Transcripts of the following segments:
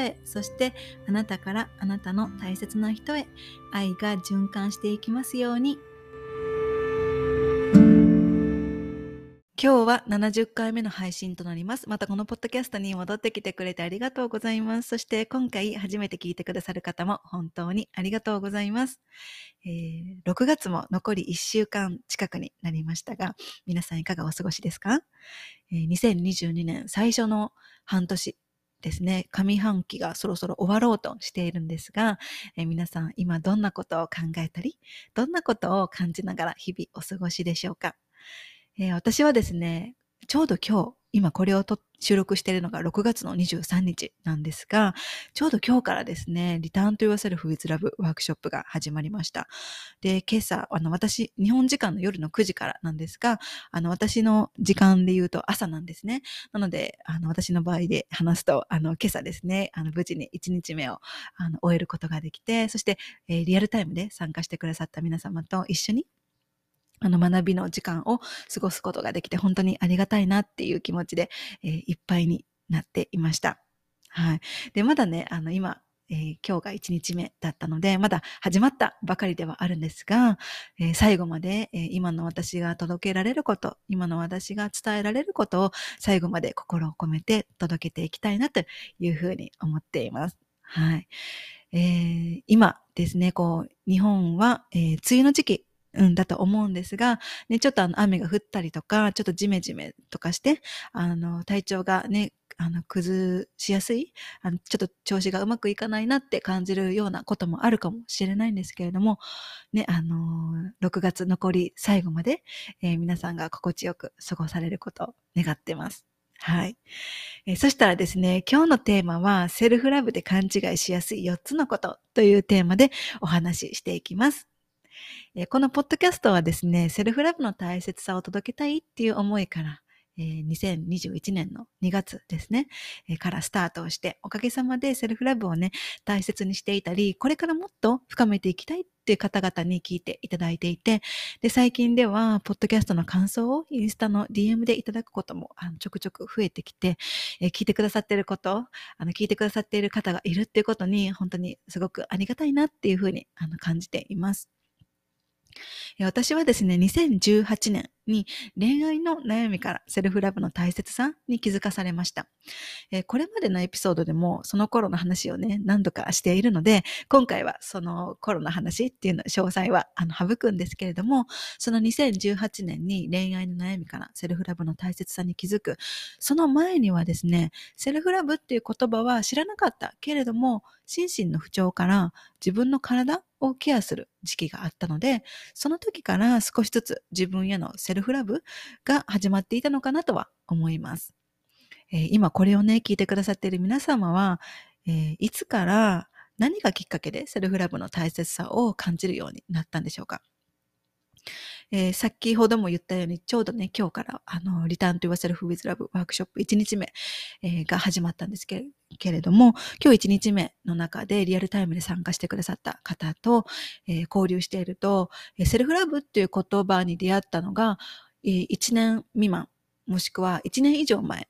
へそしてあなたからあなたの大切な人へ愛が循環していきますように今日は70回目の配信となります。またこのポッドキャストに戻ってきてくれてありがとうございます。そして今回初めて聞いてくださる方も本当にありがとうございます。えー、6月も残り1週間近くになりましたが、皆さんいかがお過ごしですか、えー、2022年最初の半年ですね、上半期がそろそろ終わろうとしているんですが、え、皆さん今どんなことを考えたり、どんなことを感じながら日々お過ごしでしょうか。えー、私はですね、ちょうど今日、今これを収録しているのが6月の23日なんですが、ちょうど今日からですね、リターンと言わせるフ with Love ワークショップが始まりました。で、今朝、あの、私、日本時間の夜の9時からなんですが、あの、私の時間で言うと朝なんですね。なので、あの、私の場合で話すと、あの、今朝ですね、あの、無事に1日目を、あの、終えることができて、そして、えー、リアルタイムで参加してくださった皆様と一緒にあの学びの時間を過ごすことができて本当にありがたいなっていう気持ちで、えー、いっぱいになっていました。はい。で、まだね、あの今、えー、今日が1日目だったので、まだ始まったばかりではあるんですが、えー、最後まで、えー、今の私が届けられること、今の私が伝えられることを最後まで心を込めて届けていきたいなというふうに思っています。はい。えー、今ですね、こう、日本は、え、梅雨の時期うん、だと思うんですが、ね、ちょっとあの雨が降ったりとか、ちょっとジメジメとかして、あの、体調がね、あの、崩しやすい、あの、ちょっと調子がうまくいかないなって感じるようなこともあるかもしれないんですけれども、ね、あの6月残り最後まで、えー、皆さんが心地よく過ごされることを願ってます。はい、えー、そしたらですね、今日のテーマは、セルフラブで勘違いしやすい4つのことというテーマでお話ししていきます。えこのポッドキャストはですね、セルフラブの大切さを届けたいっていう思いから、えー、2021年の2月ですね、えー、からスタートをして、おかげさまでセルフラブをね、大切にしていたり、これからもっと深めていきたいっていう方々に聞いていただいていて、で、最近では、ポッドキャストの感想をインスタの DM でいただくことも、あのちょくちょく増えてきて、えー、聞いてくださっていること、あの、聞いてくださっている方がいるっていうことに、本当にすごくありがたいなっていうふうにあの感じています。私はですね、2018年に恋愛の悩みからセルフラブの大切さに気づかされました。これまでのエピソードでもその頃の話をね、何度かしているので、今回はその頃の話っていうの、詳細はあの省くんですけれども、その2018年に恋愛の悩みからセルフラブの大切さに気づく、その前にはですね、セルフラブっていう言葉は知らなかったけれども、心身の不調から自分の体をケアする時期があったので、その時から少しずつ自分へのセセルフラブが始まっていたのかなとは思います。えー、今これをね、聞いてくださっている皆様は、えー、いつから何がきっかけでセルフラブの大切さを感じるようになったんでしょうか？えー、先ほども言ったように、ちょうどね、今日から、あの、リターンと言わせる with Love ワークショップ1日目、えー、が始まったんですけれども、今日1日目の中でリアルタイムで参加してくださった方と、えー、交流していると、セルフラブっていう言葉に出会ったのが、えー、1年未満、もしくは1年以上前、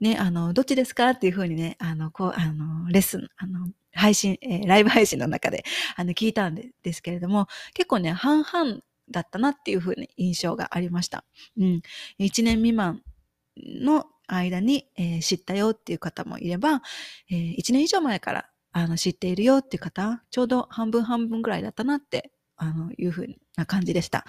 ね、あの、どっちですかっていうふうにね、あの、こう、あの、レッスン、あの、配信、えー、ライブ配信の中で、あの、聞いたんですけれども、結構ね、半々だったなっていうふうに印象がありました。うん。1年未満の間に、えー、知ったよっていう方もいれば、えー、1年以上前からあの知っているよっていう方、ちょうど半分半分ぐらいだったなってあのいうふうな感じでした。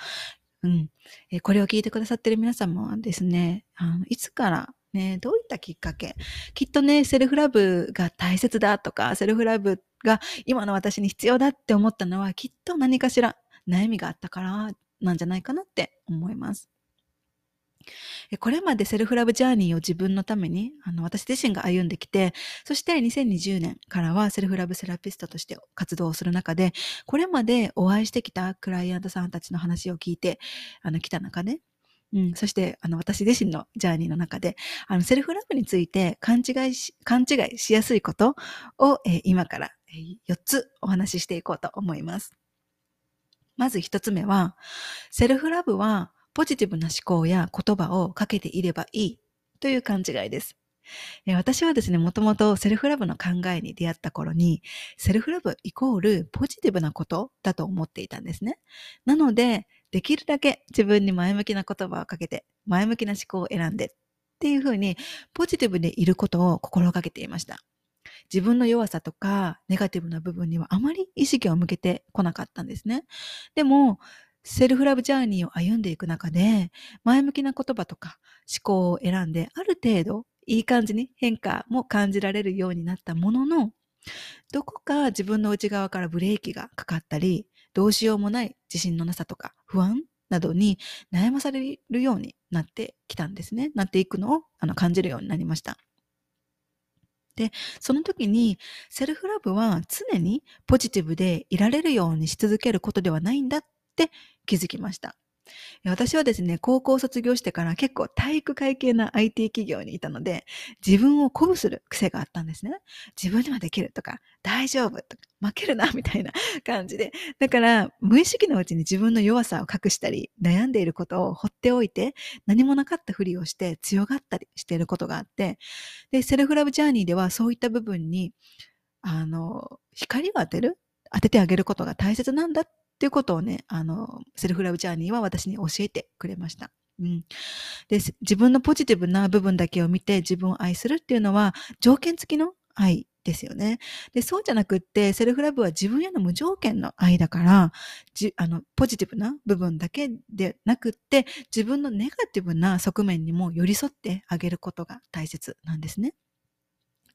うん。えー、これを聞いてくださってる皆様はですね、あのいつからね、どういったきっかけきっとね、セルフラブが大切だとか、セルフラブが今の私に必要だって思ったのは、きっと何かしら悩みがあったからなんじゃないかなって思います。これまでセルフラブジャーニーを自分のために、あの、私自身が歩んできて、そして2020年からはセルフラブセラピストとして活動をする中で、これまでお会いしてきたクライアントさんたちの話を聞いて、あの、来た中で、うん、そして、あの、私自身のジャーニーの中で、あの、セルフラブについて勘違いし、勘違いしやすいことを、えー、今から、4つお話ししていこうと思います。まず1つ目は、セルフラブはポジティブな思考や言葉をかけていればいいという勘違いです。私はですね、もともとセルフラブの考えに出会った頃に、セルフラブイコールポジティブなことだと思っていたんですね。なので、できるだけ自分に前向きな言葉をかけて、前向きな思考を選んでっていうふうに、ポジティブでいることを心がけていました。自分の弱さとかネガティブな部分にはあまり意識を向けてこなかったんですね。でも、セルフラブジャーニーを歩んでいく中で、前向きな言葉とか思考を選んで、ある程度いい感じに変化も感じられるようになったものの、どこか自分の内側からブレーキがかかったり、どうしようもない自信のなさとか不安などに悩まされるようになってきたんですね。なっていくのをあの感じるようになりました。で、その時にセルフラブは常にポジティブでいられるようにし続けることではないんだって気づきました。私はですね、高校卒業してから結構体育会系な IT 企業にいたので、自分を鼓舞する癖があったんですね。自分にはできるとか、大丈夫とか、負けるなみたいな感じで。だから、無意識のうちに自分の弱さを隠したり、悩んでいることを放っておいて、何もなかったふりをして強がったりしていることがあって、で、セルフラブジャーニーではそういった部分に、あの、光を当てる当ててあげることが大切なんだっっていうことをね、あの、セルフラブジャーニーは私に教えてくれました。うん、で自分のポジティブな部分だけを見て自分を愛するっていうのは条件付きの愛ですよね。で、そうじゃなくって、セルフラブは自分への無条件の愛だから、じあのポジティブな部分だけでなくって、自分のネガティブな側面にも寄り添ってあげることが大切なんですね。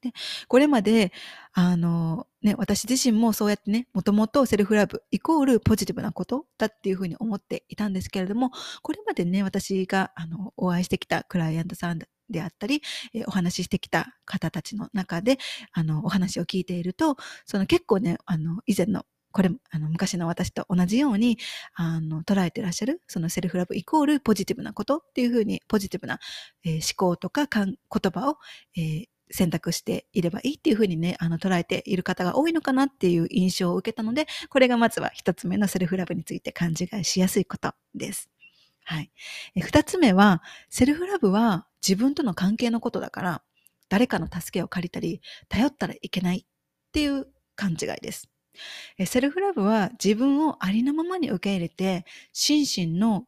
で、これまで、あの、ね、私自身もそうやってね、もともとセルフラブイコールポジティブなことだっていうふうに思っていたんですけれども、これまでね、私が、あの、お会いしてきたクライアントさんであったり、えお話ししてきた方たちの中で、あの、お話を聞いていると、その結構ね、あの、以前のこれ、あの、昔の私と同じように、あの、捉えてらっしゃる、そのセルフラブイコールポジティブなことっていうふうに、ポジティブな、えー、思考とかかん言葉を、えー、選択していればいいっていうふうにね、あの、捉えている方が多いのかなっていう印象を受けたので、これがまずは一つ目のセルフラブについて勘違いしやすいことです。はい。二つ目は、セルフラブは自分との関係のことだから、誰かの助けを借りたり、頼ったらいけないっていう勘違いです。セルフラブは自分をありのままに受け入れて、心身の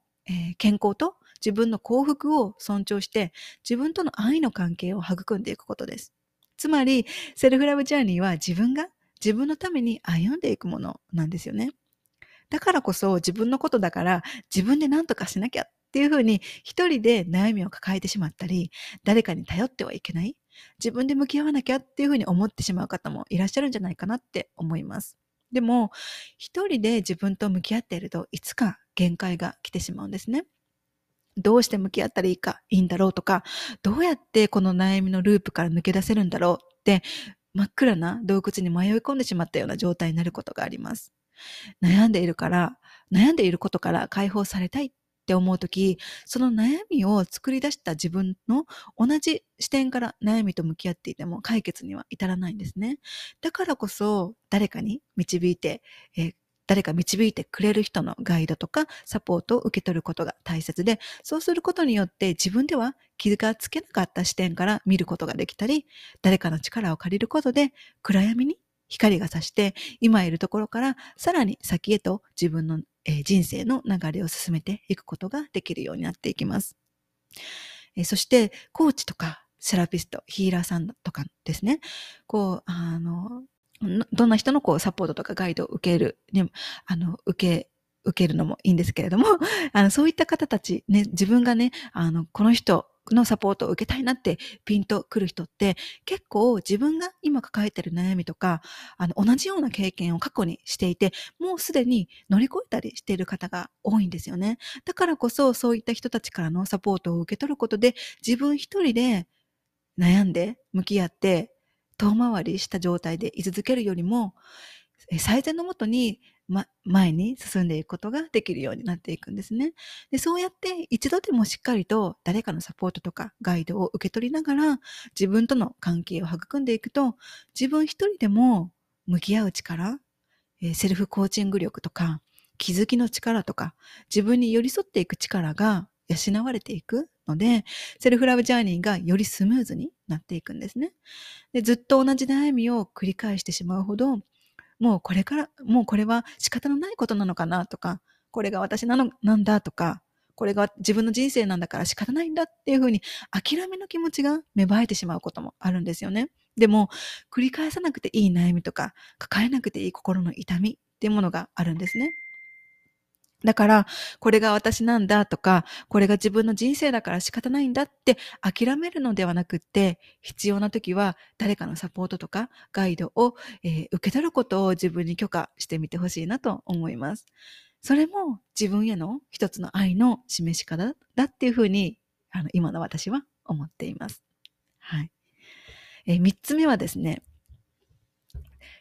健康と自分の幸福を尊重して、自分との愛の関係を育んでいくことです。つまり、セルフラブジャーニーは自分が自分のために歩んでいくものなんですよね。だからこそ自分のことだから自分で何とかしなきゃっていうふうに一人で悩みを抱えてしまったり、誰かに頼ってはいけない。自分で向き合わなきゃっていうふうに思ってしまう方もいらっしゃるんじゃないかなって思います。でも、一人で自分と向き合っているといつか限界が来てしまうんですね。どうして向き合ったらいいか、いいんだろうとか、どうやってこの悩みのループから抜け出せるんだろうって、真っ暗な洞窟に迷い込んでしまったような状態になることがあります。悩んでいるから、悩んでいることから解放されたいって思うとき、その悩みを作り出した自分の同じ視点から悩みと向き合っていても解決には至らないんですね。だからこそ誰かに導いて、えー、誰か導いてくれる人のガイドとかサポートを受け取ることが大切で、そうすることによって自分では気がつけなかった視点から見ることができたり、誰かの力を借りることで暗闇に光が差して、今いるところからさらに先へと自分の、え人生の流れを進めていくことができるようになっていきます。えそして、コーチとかセラピスト、ヒーラーさんとかですね、こう、あの、どんな人のこうサポートとかガイドを受ける、ね、あの、受け、受けるのもいいんですけれども、あの、そういった方たち、ね、自分がね、あの、この人のサポートを受けたいなってピンとくる人って結構自分が今抱えてる悩みとかあの同じような経験を過去にしていてもうすでに乗り越えたりしている方が多いんですよね。だからこそそういった人たちからのサポートを受け取ることで自分一人で悩んで向き合って遠回りした状態で居続けるよりも最善のもとにま、前に進んでいくことができるようになっていくんですね。で、そうやって一度でもしっかりと誰かのサポートとかガイドを受け取りながら自分との関係を育んでいくと自分一人でも向き合う力、セルフコーチング力とか気づきの力とか自分に寄り添っていく力が養われていくので、セルフラブジャーニーがよりスムーズになっていくんですね。でずっと同じ悩みを繰り返してしまうほどもうこれから、もうこれは仕方のないことなのかなとか、これが私なの、なんだとか、これが自分の人生なんだから仕方ないんだっていうふうに諦めの気持ちが芽生えてしまうこともあるんですよね。でも、繰り返さなくていい悩みとか、抱えなくていい心の痛みっていうものがあるんですね。だから、これが私なんだとか、これが自分の人生だから仕方ないんだって諦めるのではなくって、必要な時は誰かのサポートとかガイドを、えー、受け取ることを自分に許可してみてほしいなと思います。それも自分への一つの愛の示し方だっていうふうに、あの、今の私は思っています。はい。えー、三つ目はですね、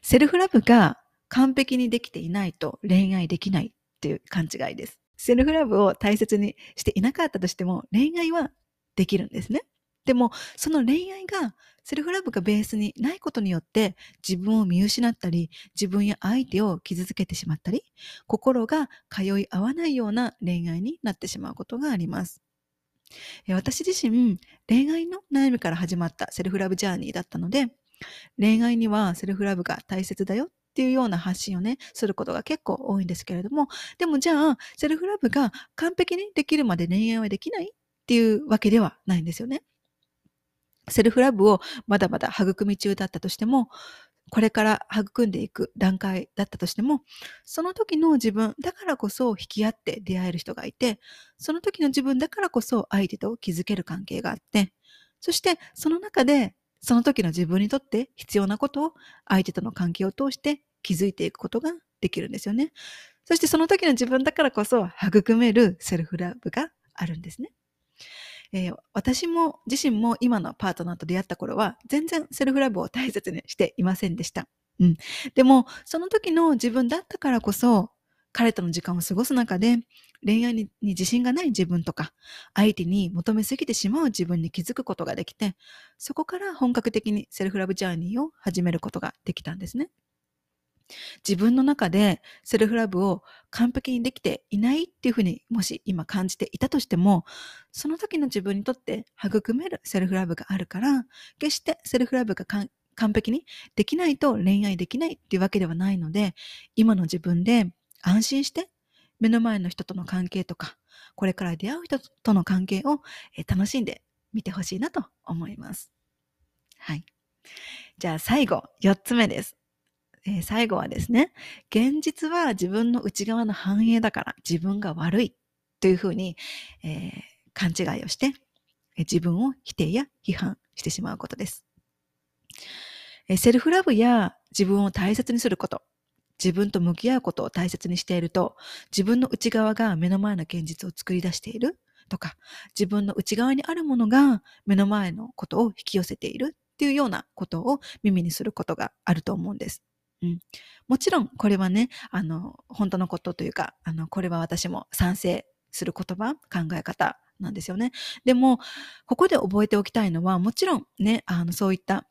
セルフラブが完璧にできていないと恋愛できないっていう勘違いです。セルフラブを大切にしていなかったとしても恋愛はできるんですね。でもその恋愛がセルフラブがベースにないことによって自分を見失ったり自分や相手を傷つけてしまったり心が通い合わないような恋愛になってしまうことがあります。私自身恋愛の悩みから始まったセルフラブジャーニーだったので恋愛にはセルフラブが大切だよっていうような発信をね、することが結構多いんですけれども、でもじゃあ、セルフラブが完璧にできるまで恋愛はできないっていうわけではないんですよね。セルフラブをまだまだ育み中だったとしても、これから育んでいく段階だったとしても、その時の自分だからこそ引き合って出会える人がいて、その時の自分だからこそ相手と築ける関係があって、そしてその中でその時の自分にとって必要なことを相手との関係を通して気づいていくことができるんですよね。そしてその時の自分だからこそ育めるセルフラブがあるんですね。えー、私も自身も今のパートナーと出会った頃は全然セルフラブを大切にしていませんでした。うん。でも、その時の自分だったからこそ彼との時間を過ごす中で恋愛に自信がない自分とか相手に求めすぎてしまう自分に気づくことができてそこから本格的にセルフラブジャーニーを始めることができたんですね。自分の中でセルフラブを完璧にできていないっていうふうにもし今感じていたとしてもその時の自分にとって育めるセルフラブがあるから決してセルフラブが完璧にできないと恋愛できないっていうわけではないので今の自分で安心して目の前の人との関係とか、これから出会う人との関係を楽しんでみてほしいなと思います。はい。じゃあ最後、4つ目です。えー、最後はですね、現実は自分の内側の反映だから自分が悪いというふうに、えー、勘違いをして、自分を否定や批判してしまうことです。えセルフラブや自分を大切にすること、自分と向き合うことを大切にしていると、自分の内側が目の前の現実を作り出しているとか、自分の内側にあるものが目の前のことを引き寄せているっていうようなことを耳にすることがあると思うんです。うん、もちろんこれはね、あの、本当のことというか、あの、これは私も賛成する言葉、考え方なんですよね。でも、ここで覚えておきたいのは、もちろんね、あの、そういった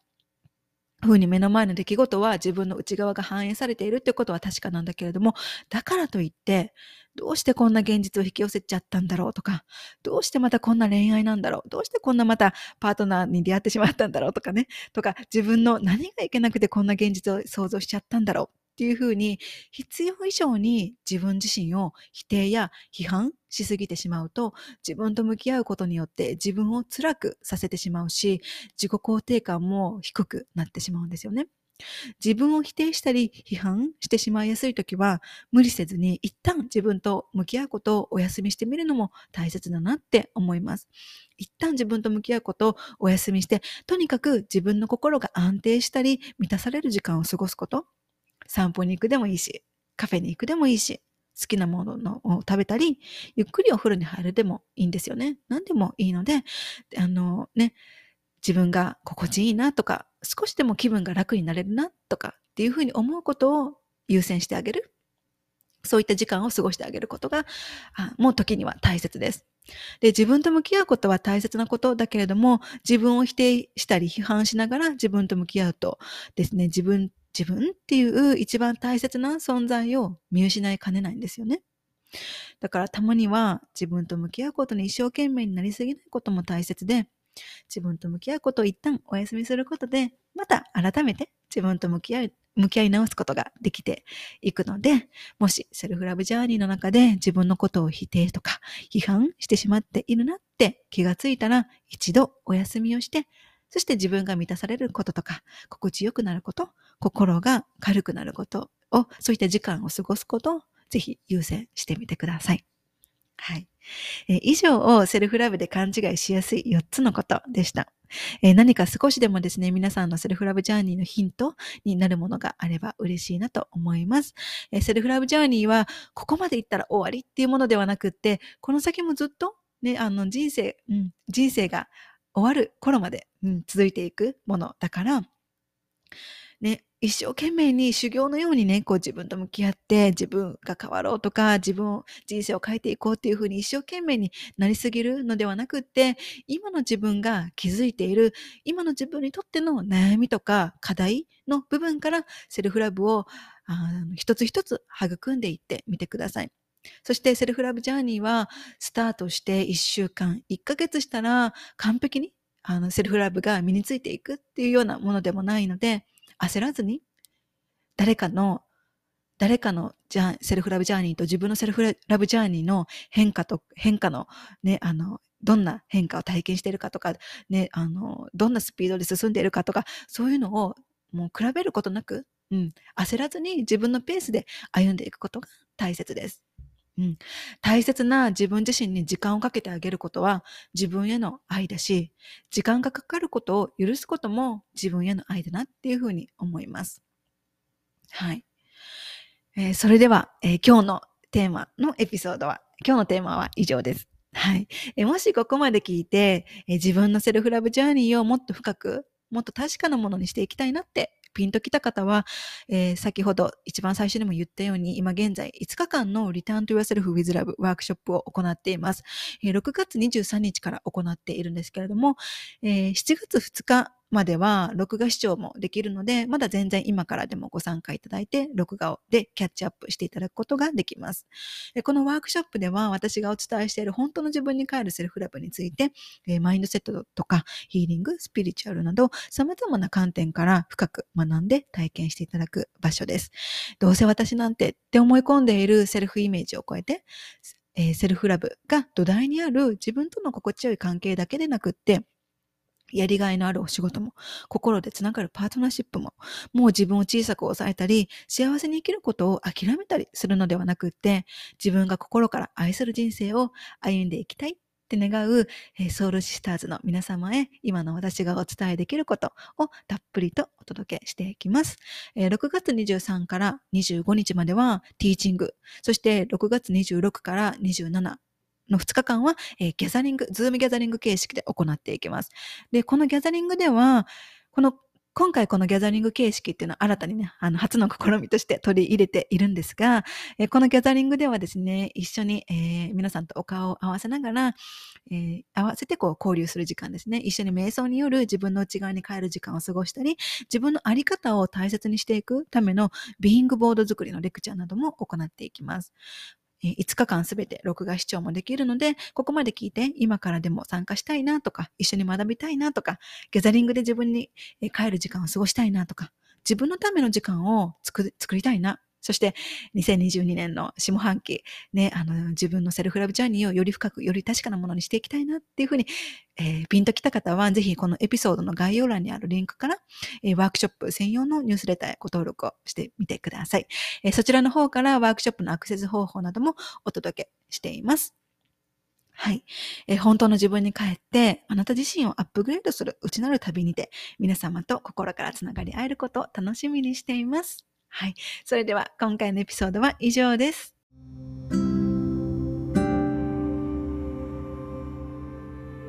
ふうに目の前の出来事は自分の内側が反映されているってことは確かなんだけれども、だからといって、どうしてこんな現実を引き寄せちゃったんだろうとか、どうしてまたこんな恋愛なんだろう、どうしてこんなまたパートナーに出会ってしまったんだろうとかね、とか自分の何がいけなくてこんな現実を想像しちゃったんだろうっていうふうに必要以上に自分自身を否定や批判しすぎてしまうと自分と向き合うことによって自分を辛くさせてしまうし自己肯定感も低くなってしまうんですよね。自分を否定したり批判してしまいやすい時は無理せずに一旦自分と向き合うことをお休みしてみるのも大切だなって思います。一旦自分と向き合うことをお休みして、とにかく自分の心が安定したり満たされる時間を過ごすこと。散歩に行くでもいいし、カフェに行くでもいいし、好きなものを食べたり、ゆっくりお風呂に入るでもいいんですよね。何でもいいので、あのね、自分が心地いいなとか、少しでも気分が楽になれるなとかっていうふうに思うことを優先してあげる。そういった時間を過ごしてあげることが、あもう時には大切です。で、自分と向き合うことは大切なことだけれども、自分を否定したり批判しながら自分と向き合うとですね、自分、自分っていう一番大切な存在を見失いかねないんですよね。だからたまには自分と向き合うことに一生懸命になりすぎないことも大切で、自分と向き合うことを一旦お休みすることで、また改めて自分と向き合う、向き合い直すことができていくので、もしセルフラブジャーニーの中で自分のことを否定とか批判してしまっているなって気がついたら、一度お休みをして、そして自分が満たされることとか、心地よくなること、心が軽くなることを、そういった時間を過ごすことをぜひ優先してみてください。はい。えー、以上をセルフラブで勘違いしやすい4つのことでした。えー、何か少しでもですね、皆さんのセルフラブジャーニーのヒントになるものがあれば嬉しいなと思います。えー、セルフラブジャーニーは、ここまでいったら終わりっていうものではなくって、この先もずっとね、あの人生、うん、人生が終わる頃まで、うん、続いていくものだから、ね、一生懸命に修行のようにね、こう自分と向き合って自分が変わろうとか自分を、人生を変えていこうっていうふうに一生懸命になりすぎるのではなくって、今の自分が気づいている、今の自分にとっての悩みとか課題の部分からセルフラブをあ一つ一つ育んでいってみてください。そしてセルフラブジャーニーはスタートして1週間、1ヶ月したら完璧にあのセルフラブが身についていくっていうようなものでもないので、焦らずに、誰かの、誰かのじゃセルフラブジャーニーと自分のセルフラブジャーニーの変化と、変化のね、あの、どんな変化を体験しているかとか、ね、あの、どんなスピードで進んでいるかとか、そういうのをもう比べることなく、うん、焦らずに自分のペースで歩んでいくことが大切です。うん、大切な自分自身に時間をかけてあげることは自分への愛だし、時間がかかることを許すことも自分への愛だなっていうふうに思います。はい。えー、それでは、えー、今日のテーマのエピソードは、今日のテーマは以上です。はい。えー、もしここまで聞いて、え自分のセルフラブジャーニーをもっと深く、もっと確かなものにしていきたいなってピンときた方は、えー、先ほど一番最初にも言ったように、今現在5日間の Return to Yourself with Love ワークショップを行っています。えー、6月23日から行っているんですけれども、えー、7月2日までは録画視聴もできるので、まだ全然今からでもご参加いただいて、録画でキャッチアップしていただくことができます。このワークショップでは私がお伝えしている本当の自分に帰るセルフラブについて、マインドセットとかヒーリング、スピリチュアルなど様々な観点から深く学んで体験していただく場所です。どうせ私なんてって思い込んでいるセルフイメージを超えて、セルフラブが土台にある自分との心地よい関係だけでなくって、やりがいのあるお仕事も、心でつながるパートナーシップも、もう自分を小さく抑えたり、幸せに生きることを諦めたりするのではなくって、自分が心から愛する人生を歩んでいきたいって願う、えソウルシスターズの皆様へ、今の私がお伝えできることをたっぷりとお届けしていきます。え6月23から25日まではティーチング、そして6月26から27、の2日間は、えー、ギャザリング、 Zoom ギャザリング形式で行っていきます。で、このギャザリングでは、この今回このギャザリング形式っていうのは新たにね、あの、初の試みとして取り入れているんですが、え、このギャザリングではですね、一緒に、えー、皆さんとお顔を合わせながら、えー、合わせてこう交流する時間ですね。一緒に瞑想による自分の内側に帰る時間を過ごしたり、自分のあり方を大切にしていくためのビーイングボード作りのレクチャーなども行っていきます。5日間すべて録画視聴もできるので、ここまで聞いて今からでも参加したいなとか、一緒に学びたいなとか、ギャザリングで自分に帰る時間を過ごしたいなとか、自分のための時間を作りたいな、そして2022年の下半期、ね、あの自分のセルフラブジャーニーをより深く、より確かなものにしていきたいなっていうふうに、えー、ピンときた方は、ぜひこのエピソードの概要欄にあるリンクから、えー、ワークショップ専用のニュースレターへご登録をしてみてください、えー、そちらの方からワークショップのアクセス方法などもお届けしています。はい、えー、本当の自分に帰って、あなた自身をアップグレードする内なる旅にて、皆様と心からつながり合えることを楽しみにしています。はい。それでは今回のエピソードは以上です。